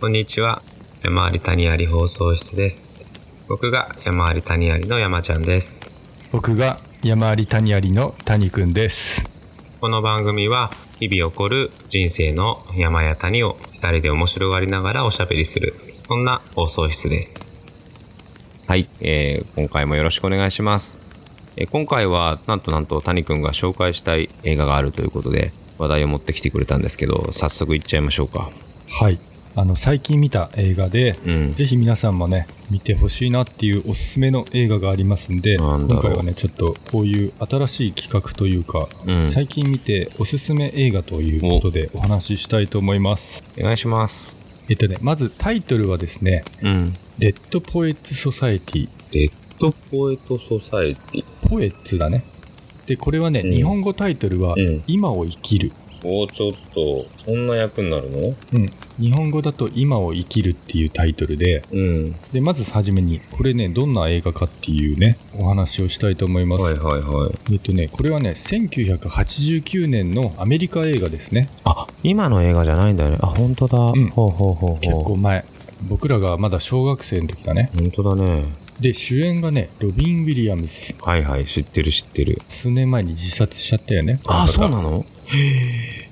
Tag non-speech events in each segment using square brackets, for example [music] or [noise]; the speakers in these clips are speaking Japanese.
こんにちは。山あり谷あり放送室です。僕が山あり谷ありの山ちゃんです。僕が山あり谷ありの谷くんです。この番組は日々起こる人生の山や谷を二人で面白がりながらおしゃべりする、そんな放送室です。はい、えー、今回もよろしくお願いします。えー今回はなんとなんと谷くんが紹介したい映画があるということで話題を持ってきてくれたんですけど、早速いっちゃいましょうか。はい。あの最近見た映画で、うん。ぜひ皆さんもね見てほしいなっていうおすすめの映画がありますんで今回はねちょっとこういう新しい企画というか、うん。最近見ておすすめ映画ということでお。話ししたいと思います。お願いします。えっとねまずタイトルはですねうん。「 Dead Poets Society Dead Poet Society。」 Poets だね。でこれはね、うん。日本語タイトルはうん「今を生きる」もうちょっと、そんな訳になるの？うん、日本語だと「今を生きる」っていうタイトルでうん。でまずはじめにこれねどんな映画かっていうねお話をしたいと思います、はいはいはい。えっとねこれはね1989年のアメリカ映画ですねあ、今の映画じゃないんだよね。あ、本当だ。んほうほうほうほう。結構前僕らがまだ小学生の時だね本当だね。で主演がねロビン・ウィリアムスはいはい、知ってる知ってる。数年前に自殺しちゃったよねあ、そうのなの？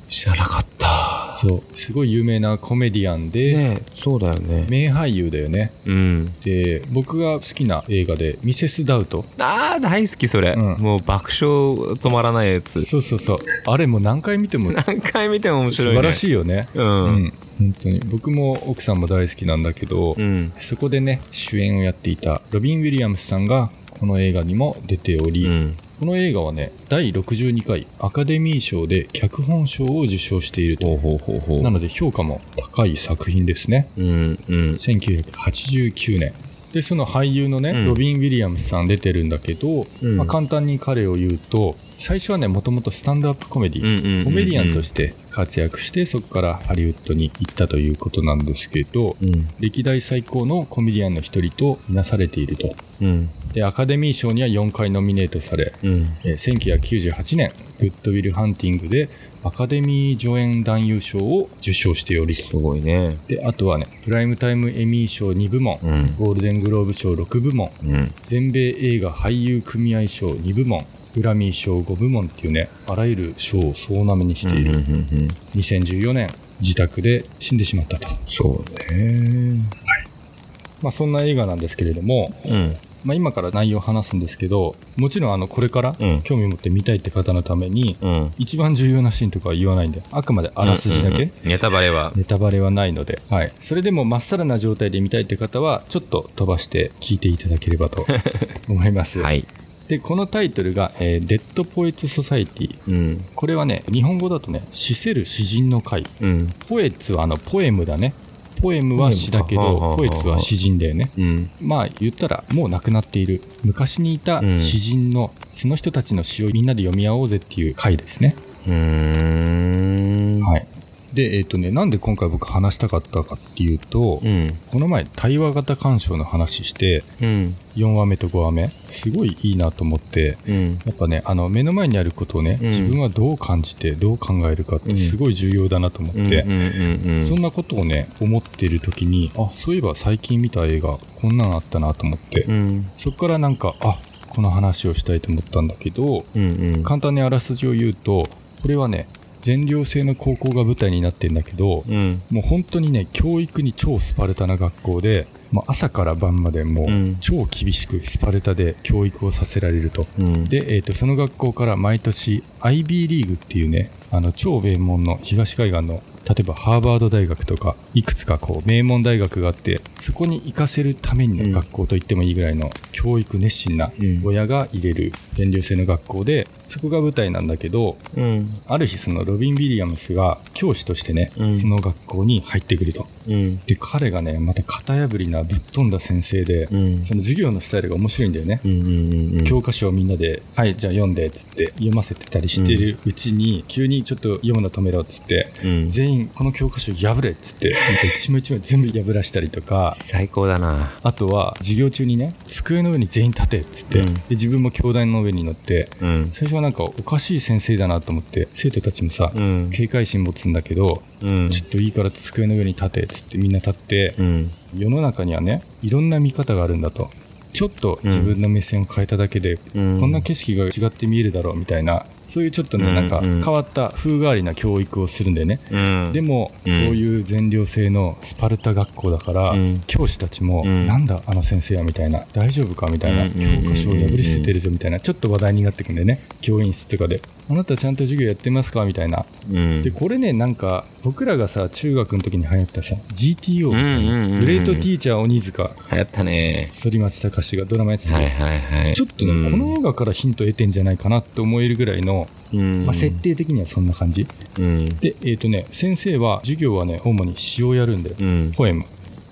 知らなかった。そうすごい有名なコメディアンで、ねえそうだよね。名俳優だよねうん。で僕が好きな映画で「ミセス・ダウト」あー、大好きそれ。うんもう爆笑止まらないやつ。そうそうそうあれもう何回見ても何回見ても面白い、ね。素晴らしいよねう。うんん本当に僕も奥さんも大好きなんだけど、うん。そこでね主演をやっていたロビン・ウィリアムスさんがこの映画にも出ており、うん。この映画はね第62回アカデミー賞で脚本賞を受賞しているとほう。なので評価も高い作品ですねうん、うん。1989年でその俳優のね、うんロビン・ウィリアムスさん出てるんだけど、うんまあ、簡単に彼を言うと最初はねもともとスタンドアップコメディ、コメディアンとして活躍してそこからハリウッドに行ったということなんですけど、うん。歴代最高のコメディアンの一人とみなされているとうん。でアカデミー賞には4回ノミネートされ、うん。えー1998年グッドウィル・ハンティングでアカデミー助演男優賞を受賞しておりすごいね。であとはねプライムタイムエミー賞2部門、うんゴールデングローブ賞6部門うん。全米映画俳優組合賞2部門グラミー賞5部門っていうねあらゆる賞を総なめにしている、うんうんうん。2014年自宅で死んでしまったと、そうね。まあ、そんな映画なんですけれども、うん。まあ、今から内容を話すんですけどもちろんあのこれからうん興味持って見たいって方のために、うん。一番重要なシーンとかは言わないんであくまであらすじだけ、うんうんうんネタバレは。ネタバレはないので、はい、それでもまっさらな状態で見たいって方はちょっと飛ばして聞いていただければと [laughs] 思います、はい。でこのタイトルが、えー Dead Poets Society」うん。これはね日本語だとね「死せる詩人の会うん。」 Poets はあのポエムだねポエムは詩だけどポエツは詩人だよね。うん。まあ言ったらもう亡くなっている。昔にいたうん。詩人のその人たちの詩をみんなで読み合おうぜっていう回ですね。はいでえっ、とねなんで今回僕話したかったかっていうと、うん。この前対話型鑑賞の話してうん。4話目と5話目すごいいいなと思ってうん。やっぱねあの目の前にあることをね、うん自分はどう感じてどう考えるかってすごい重要だなと思って。そんなことをね思っている時にあそういえば最近見た映画こんなのあったなと思って、うん。そこからなんかあこの話をしたいと思ったんだけどうん。うん。簡単にあらすじを言うとこれはね全寮制の高校が舞台になってんだけど、うん。もう本当にね教育に超スパルタな学校で、もう朝から晩までもううん超厳しくスパルタで教育をさせられると。うん。で、えー、とその学校から毎年 IB リーグっていうねあの超名門の東海岸の例えばハーバード大学とかいくつかこう名門大学があってそこに行かせるための学校と言ってもいいぐらいの教育熱心なうん親が入れる全寮制の学校でそこが舞台なんだけどうん。ある日そのロビン・ウィリアムスが教師としてね、うんその学校に入ってくるとうん。で彼がねまた型破りなぶっ飛んだ先生で、うん。その授業のスタイルが面白いんだよね、うん。うん。教科書をみんなで「はいじゃあ読んで」っつって読ませてたりしてるうちに、急にちょっと読むの止めろっつって、うん。全員この教科書破れっつって一枚一枚全部破らしたりとか最高だな。あとは授業中にね机の上に全員立てっつって、うんで自分も教壇の上に乗ってうん。最初はなんかおかしい先生だなと思って生徒たちもさ、うん。警戒心持つんだけど、うん。ちょっといいから机の上に立てっつってみんな立って、うん。世の中にはねいろんな見方があるんだとちょっと自分の目線を変えただけで、うんこんな景色が違って見えるだろうみたいなそういうちょっとね、うんなんかうん変わった風変わりな教育をするんでね、うん。でも、うん。そういう全寮制のスパルタ学校だから、うん。教師たちも、うん。なんだあの先生はみたいな大丈夫かみたいな、うん教科書を破り捨ててるぞみたいなちょっと話題になってくんでね。教員室とかであなたちゃんと授業やってますか？みたいなうん。でこれねなんか僕らがさ中学の時に流行ったさ GTO みたいな、うんうんうんうんグレートティーチャー鬼塚流行ったね。反町隆史がドラマやってたはいはいはい。ちょっとね、うんこの映画からヒント得てんじゃないかなって思えるぐらいの、うん。まあ、設定的にはそんな感じうん。でえっ、とね先生は授業はね主に詩をやるんだよ、うん。ポエム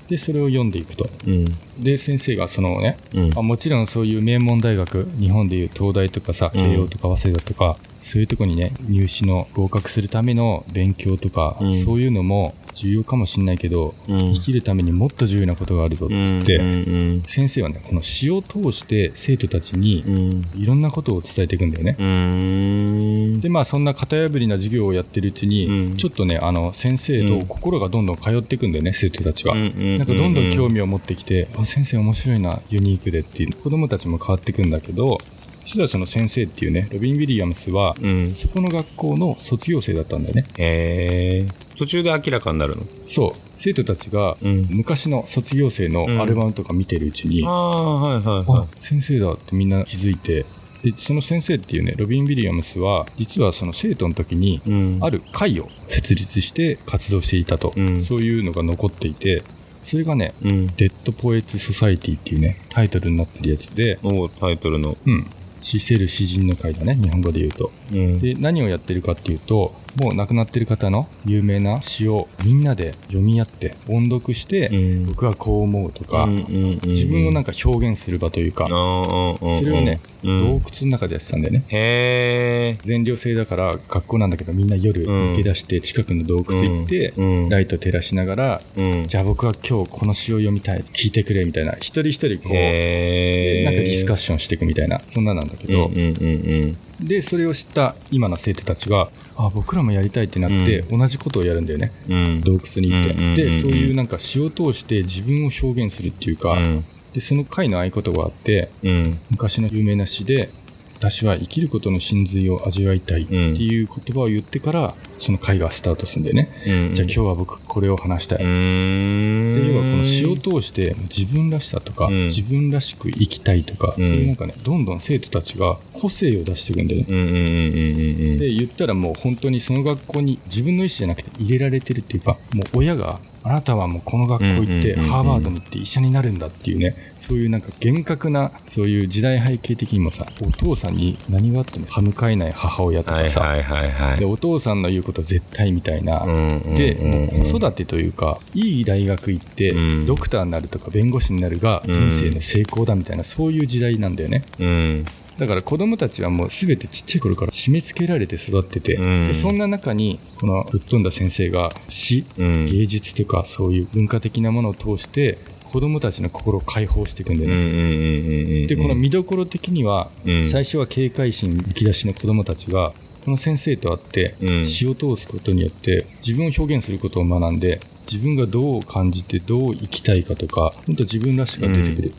でそれを読んでいくと。うん。で先生がそのね、うん。まあ、もちろんそういう名門大学日本でいう東大とかさうん。慶応とか早稲田とか、そういうとこにね入試の合格するための勉強とか、うん。そういうのも重要かもしれないけど、うん生きるためにもっと重要なことがあるぞっつって、うん。先生はねこの詩を通して生徒たちにうん。いろんなことを伝えていくんだよね。うん。でまあそんな型破りな授業をやってるうちに、うんちょっとねあの先生と心がどんどん通っていくんだよね生徒たちが、うんうんうんなんかどんどん興味を持ってきて、あ先生面白いなユニークでっていう子供たちも変わっていくんだけど実はその先生っていうねロビン・ウィリアムスは、うん。そこの学校の卒業生だったんだよねへえ。途中で明らかになるの？そう生徒たちがうん昔の卒業生のアルバムとか見てるうちに、ああ、はいはいあは先生だってみんな気づいてでその先生っていうねロビン・ウィリアムスは実はその生徒の時にい。うん。ある会を設立して活動していたと、うんそういうのが残っていてそれがねうん。「 Dead Poets Society」っていうねタイトルになってるやつでおタイトルの。うん死せる詩人の会だね日本語で言うとうん。で何をやってるかっていうともう亡くなってる方の有名な詩をみんなで読み合って音読して、うん。僕はこう思うとか、うんうんうん自分をなんか表現する場というか、それをね、うん。洞窟の中でやってたんだよね。へえ。全寮制だから学校なんだけどみんな夜うん。抜け出して近くの洞窟行って、うん。ライト照らしながら、うん。じゃあ僕は今日この詩を読みたい聞いてくれみたいな。一人一人こう。なんかディスカッションしていくみたいなそんななんだけど、うんうんうん。でそれを知った今の生徒たちがあ僕らもやりたいってなって、同じことをやるんだよねうん。うん。洞窟に行って、うんうんうんうんでそういうなんか詩を通して自分を表現するっていうか、うんでその回の合言葉があってうん。昔の有名な詩で私は生きることの真髄を味わいたいっていう言葉を言ってからその回がスタートするんでね、うん。じゃあ今日は僕これを話したい。で要はこの詩を通して自分らしさとか、うん自分らしく生きたいとか、うんそういうなんかねどんどん生徒たちが個性を出していくんだよね。で言ったらもう本当にその学校に自分の意思じゃなくて入れられてるっていうかもう親があなたはもうこの学校行ってハーバードに行って医者になるんだっていうねそういうなんか厳格なそういう時代背景的にもさお父さんに何があっても歯向かえない母親とかさ、はいはいはいはい。でお父さんの言うこと絶対みたいな、でもう子育てというかいい大学行って、うん。ドクターになるとか弁護士になるが人生の成功だみたいな、そういう時代なんだよね。うん。だから子供たちはもう全てちっちゃい頃から締め付けられて育ってて、うん。でそんな中にこのぶっ飛んだ先生が詩、うん。芸術とかそういう文化的なものを通して子供たちの心を解放していくんだよね、うんうんうんうんうん。でこの見どころ的には、うん。最初は警戒心むき出しの子供たちがこの先生と会ってうん。詩を通すことによって自分を表現することを学んで自分がどう感じてどう生きたいかとか本当自分らしさが出てくる、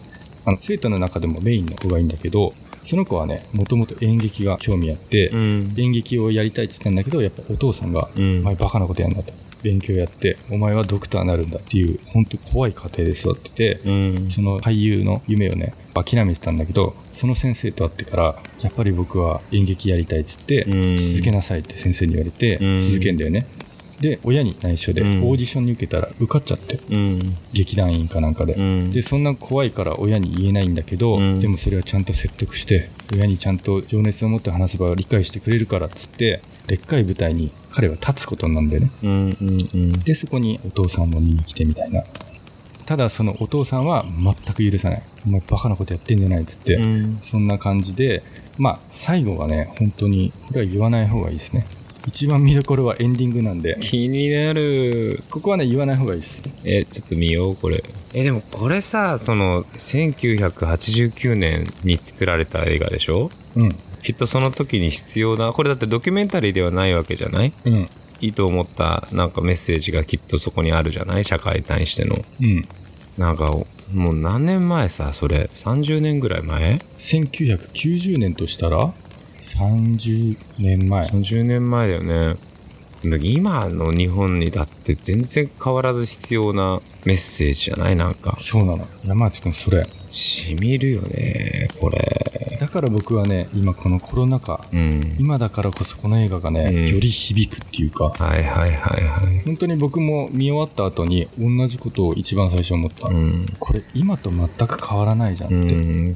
あの生徒の中でもメインの子がいいんだけどその子はねもともと演劇が興味あって、うん。演劇をやりたいって言ったんだけどやっぱお父さんが「うんお前バカなことやんだ」と。勉強やってお前はドクターになるんだっていう本当怖い家庭で育ってて、うん。その俳優の夢をね諦めてたんだけどその先生と会ってからやっぱり僕は演劇やりたいっつって、うん続けなさいって先生に言われて、うん続けんだよねで親に内緒でオうん。ーディションに受けたら受かっちゃって。うん。劇団員かなんかで、うん。でそんな怖いから親に言えないんだけど、うん。でもそれはちゃんと説得して親にちゃんと情熱を持って話せば理解してくれるからっつってでっかい舞台に彼は立つことになるんだよね。うんうんうん。でそこにお父さんも見に来てみたいな。ただそのお父さんは全く許さない。お前バカなことやってんじゃないっつって、うん。そんな感じでまあ最後はね本当にこれは言わない方がいいですね一番見どころはエンディングなんで。気になる。ここはね言わない方がいいです。え、ちょっと見よう、これ。え、でもこれさ、その、1989年に作られた映画でしょ？うん。きっとその時に必要なこれだってドキュメンタリーではないわけじゃない？うん。いいと思ったなんかメッセージがきっとそこにあるじゃない？社会に対しての。うん。なんかもう何年前さそれ？30年ぐらい前？1990年としたら、30年前。30年前だよね今の日本にだって全然変わらず必要なメッセージじゃない？なんかそうなの。山内くん、それ。しみるよねこれだから僕はね、今このコロナ禍、うん今だからこそこの映画がね、うんより響くっていうか、はいはいはいはい本当に僕も見終わった後に同じことを一番最初思った。うんこれ今と全く変わらないじゃんうって。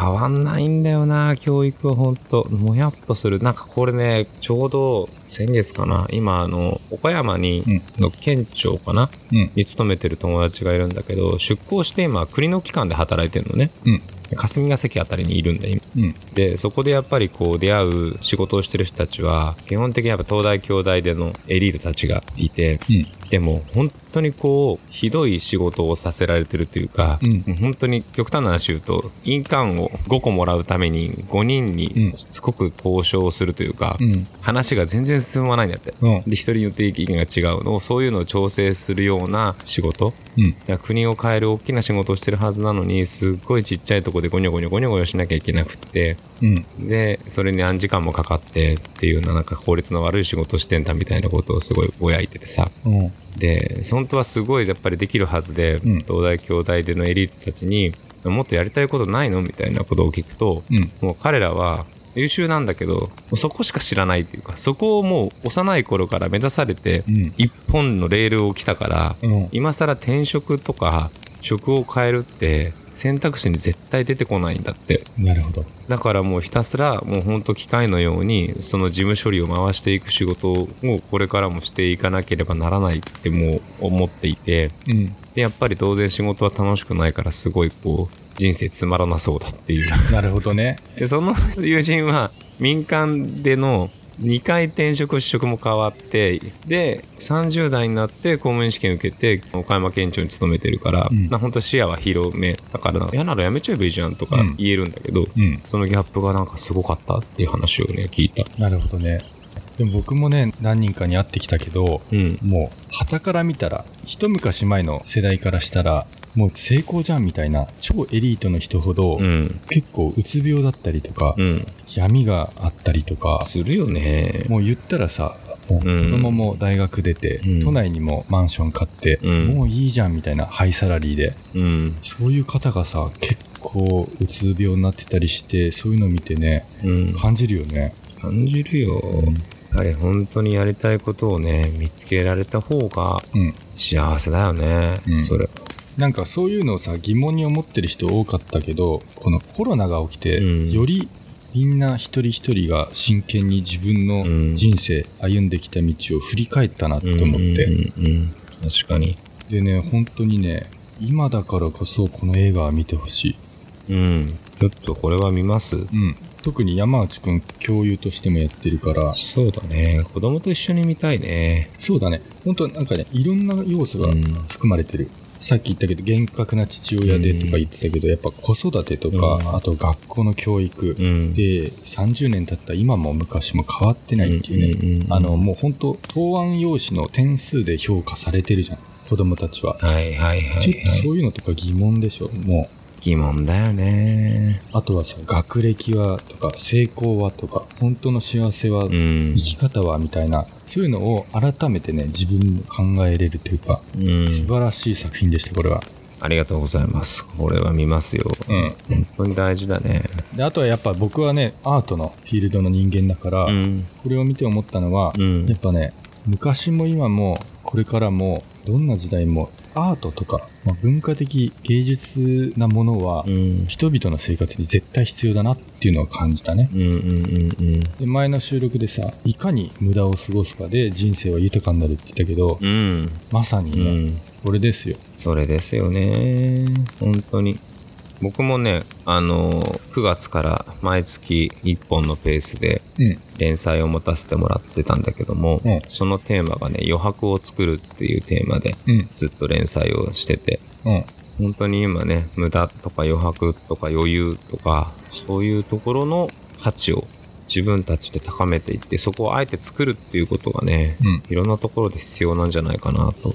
ん変わんないんだよな教育はほんともやっとするなんかこれねちょうど先月かな今あの岡山に、の県庁かなうん。に勤めてる友達がいるんだけど出向して今国の機関で働いてるのねうん。霞が関あたりにいるんだ今うん。でそこでやっぱりこう出会う仕事をしてる人たちは基本的にやっぱ東大京大でのエリートたちがいてうん。でも本当にこうひどい仕事をさせられてるというか、うん本当に極端な話言うと印鑑を5個もらうために5人にしつこく交渉するというか、うん。話が全然進まないんだって、うんで一人によって意見が違うのをそういうのを調整するような仕事うん。国を変える大きな仕事をしてるはずなのにすっごいちっちゃいとこでゴニョゴニョゴニョゴニョしなきゃいけなくってうん。でそれに何時間もかかってっていうようななんか効率の悪い仕事をしてんだみたいなことをすごいぼやいててさうん。で本当はすごいやっぱりできるはずで、ん。東大京大でのエリートたちにもっとやりたいことないのみたいなことを聞くと、うん。もう彼らは優秀なんだけどそこしか知らないっていうかそこをもう幼い頃から目指されて、うん。一本のレールを来たから、うん。今更転職とか職を変えるって選択肢に絶対出てこないんだってなるほど。だからもうひたすらもうほんと機械のようにその事務処理を回していく仕事をこれからもしていかなければならないってもう思っていてうん。でやっぱり当然仕事は楽しくないからすごいこう人生つまらなそうだっていうなるほどね。でその友人は民間での2回転職試職も変わってで30代になって公務員試験受けて岡山県庁に勤めてるから、んまあ本当視野は広めだから嫌ならやめちゃえばいいじゃんとかうん言えるんだけど、うん。そのギャップがなんかすごかったっていう話をね聞いたなるほどね。でも僕もね、何人かに会ってきたけど、うんもう、旗から見たら、一昔前の世代からしたら、もう成功じゃんみたいな、超エリートの人ほど、うん。結構うつ病だったりとか、うん。闇があったりとか、するよね。もう言ったらさ、子供も大学出て、うん。都内にもマンション買って、うん。もういいじゃんみたいなハイサラリーで、うん。そういう方がさ、結構うつ病になってたりして、そういうの見てね、うん。感じるよね。感じるよ、やはり本当にやりたいことをね見つけられた方がうん。幸せだよね、うん。それなんかそういうのをさ疑問に思ってる人多かったけどこのコロナが起きて、うん。よりみんな一人一人が真剣に自分のうん。人生、歩んできた道を振り返ったなって思って、うんうんうんうん。確かに。でね本当にね今だからこそこの映画は見てほしい、うん。ちょっとこれは見ます？うん、特に山内くん教諭としてもやってるから。そうだね。子供と一緒に見たいね。そうだね。本当なんかねいろんな要素がうん。含まれてる、さっき言ったけど厳格な父親でとか言ってたけど、やっぱ子育てとか、うん。あと学校の教育、うん。で30年経った今も昔も変わってないっていうね、あのもう本当答案用紙の点数で評価されてるじゃん。子供たちは、はいはいはいちょっとはいそういうのとか疑問でしょも疑問だよね。うあとはさ学歴はとか成功はとか本当の幸せは、うん。生き方はみたいなそういうのを改めてね自分も考えれるというか、うん。素晴らしい作品でしたこれは。ありがとうございます。これは見ますよ。うん。本当に大事だね。であとはやっぱ僕はねアートのフィールドの人間だから、うん。これを見て思ったのは、うん。やっぱね昔も今もこれからもどんな時代もアートとか、まあ、文化的芸術なものは、うん。人々の生活に絶対必要だなっていうのを感じたね。うんうんうんうん。で前の収録でさいかに無駄を過ごすかで人生は豊かになるって言ったけど、うん。まさにうね、ん。これですよ。それですよね。本当に僕もねあの9月から毎月1本のペースでうん。連載を持たせてもらってたんだけども、うん。そのテーマがね余白を作るっていうテーマでうん。ずっと連載をしててうん。本当に今ね無駄とか余白とか余裕とかそういうところの価値を自分たちで高めていって、そこをあえて作るっていうことがね、うん。いろんなところで必要なんじゃないかなと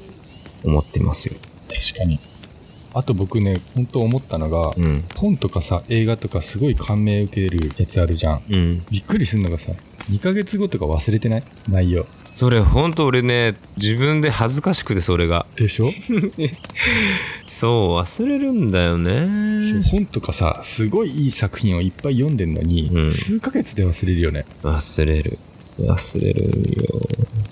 思っていますよ。確かに。あと僕ね、本当思ったのが、うん。本とかさ、映画とかすごい感銘受けるやつあるじゃん。うん。びっくりするのがさ、2ヶ月後とか忘れてない？内容。それほんと俺ね、自分で恥ずかしくてそれが。でしょ？[laughs] そう、忘れるんだよね。本とかさ、すごいいい作品をいっぱい読んでんのに、うん数ヶ月で忘れるよね。忘れる。忘れるよ。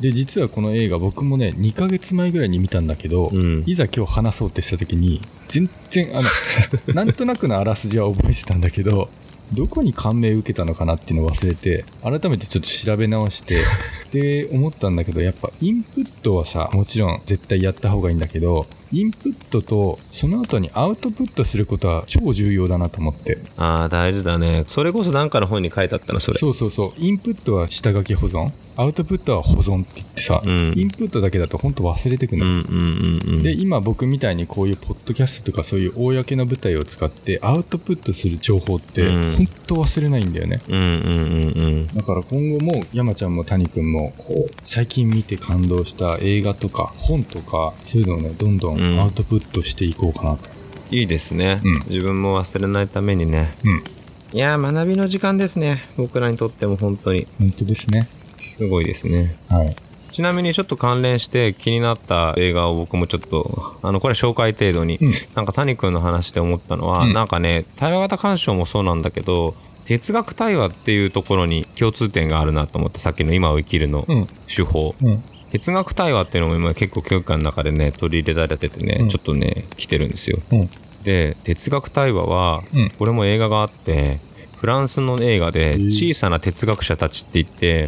で、実はこの映画僕もね、2ヶ月前ぐらいに見たんだけど、うんいざ今日話そうってした時に、全然、あの、[laughs] なんとなくのあらすじは覚えてたんだけど、どこに感銘を受けたのかなっていうのを忘れて、改めてちょっと調べ直して、[laughs] で、思ったんだけど、やっぱインプットはさ、もちろん絶対やった方がいいんだけど、インプットとその後にアウトプットすることは超重要だなと思って。ああ、大事だね。それこそなんかの本に書いてあったの、それ。そうそうそう。インプットは下書き保存、アウトプットは保存って言ってさ、うんインプットだけだと本当忘れてくの。うんうんうんうん。で今僕みたいにこういうポッドキャストとかそういう公の舞台を使ってアウトプットする情報ってうん本当忘れないんだよね、うんうんうんうん。だから今後も山ちゃんも谷くんもこう最近見て感動した映画とか本とかそういうのをねどんどうんんアウトプットしていこうかなといいですね、うん自分も忘れないためにね。うん、いやー、学びの時間ですね。僕らにとっても本当に。本当ですねすごいですね。はい。ちなみにちょっと関連して気になった映画を僕もちょっと、あの、これ紹介程度に、うん。なんか谷君の話で思ったのは、うん。なんかね、対話型鑑賞もそうなんだけど、哲学対話っていうところに共通点があるなと思って、さっきの今を生きるのうん。手法。うん。哲学対話っていうのも今結構教育館の中でね、取り入れられててね、うん。ちょっとね、来てるんですよ。うん。で、哲学対話は、うん。これも映画があって、フランスの映画でー小さな哲学者たちって言って、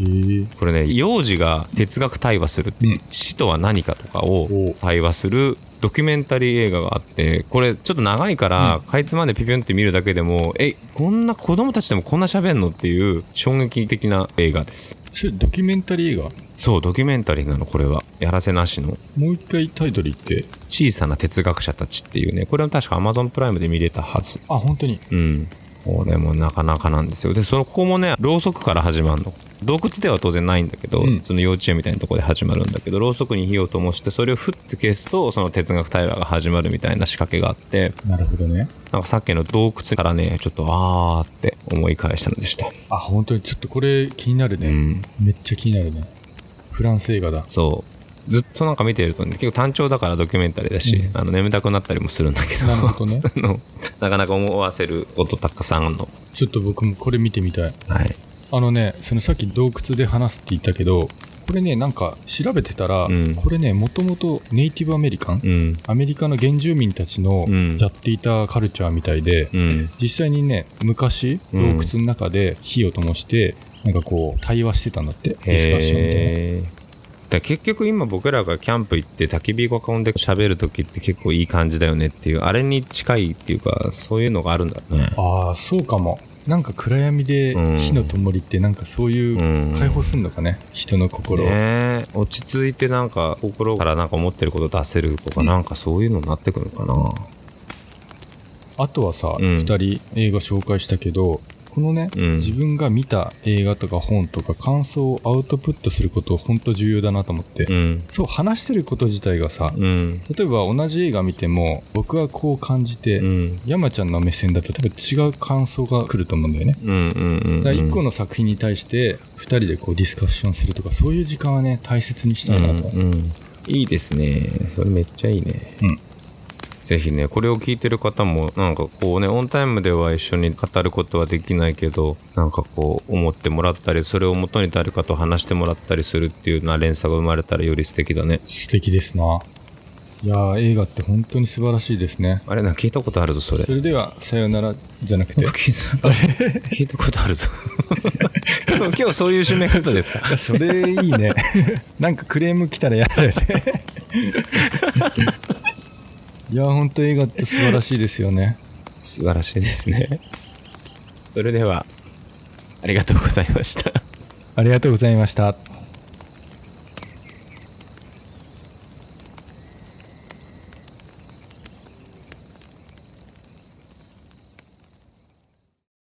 これね幼児が哲学対話する死とは何かとかをお対話するドキュメンタリー映画があってこれちょっと長いから、かいつまんでピピョンって見るだけでもえこんな子供たちでもこんな喋んのっていう衝撃的な映画です。それドキュメンタリー映画？そうドキュメンタリーなのこれは。やらせなしの。もう一回タイトル言って。小さな哲学者たちっていうね。これは確か Amazon プライムで見れたはず。あ本当に。うん。これもなかなかなんですよ。で、そこもね、ろうそくから始まるの。洞窟では当然ないんだけど、うんその幼稚園みたいなところで始まるんだけど、ろうそくに火を灯して、それをふって消すと、その哲学対話が始まるみたいな仕掛けがあって、なるほどねなんかさっきの洞窟からね、ちょっとあーって思い返したのでした。あ本当にちょっとこれ気になるね、うん。めっちゃ気になるねフランス映画だそう。ずっとなんか見てるとね、結構単調だからドキュメンタリーだし、うん。あの眠たくなったりもするんだけど、なるほどね。[laughs] なかなか思わせることたくさんあるの。ちょっと僕もこれ見てみたい。はい。あのねそのさっき洞窟で話すって言ったけどこれねなんか調べてたら、うん。これねもともとネイティブアメリカン、うん。アメリカの原住民たちのうん。やっていたカルチャーみたいで、うん。実際にね昔洞うん。窟の中で火を灯して、なんかこう対話してたんだってディスカッションみたいなだ結局今僕らがキャンプ行って焚き火を囲んで喋る時って結構いい感じだよねっていうあれに近いっていうかそういうのがあるんだね。ああそうかも。なんか暗闇でうん火の灯りってなんかそういううん解放するのかね、人の心を、ねえ。落ち着いてなんか心からなんか思ってること出せるとかなんかそういうのになってくるのかな。あとはさ、うん。2人映画紹介したけどこのね、うん。自分が見た映画とか本とか感想をアウトプットすること本当重要だなと思って、うん。そう話してること自体がさ、うん。例えば同じ映画見ても僕はこう感じて、うん。山ちゃんの目線だと多分違う感想が来ると思うんだよね。うんうんうんだから1個の作品に対して2人でこうディスカッションするとかそういう時間はね大切にしたいなと、うんうん。いいですね。それめっちゃいいね。うんぜひねこれを聞いてる方もなんかこうねオンタイムでは一緒に語ることはできないけどなんかこう思ってもらったりそれをもとに誰かと話してもらったりするっていうな連鎖が生まれたらより素敵だね。素敵ですな。いやー映画って本当に素晴らしいですね。あれな聞いたことあるぞそれ。それではさよならじゃなくて。聞いた聞いたことあるぞ。[laughs] 今日そういう締め方ですか？それいいね。なんかクレーム来たらやだよねいや本当映画って素晴らしいですよね。素晴らしいですね。それではありがとうございました。ありがとうございました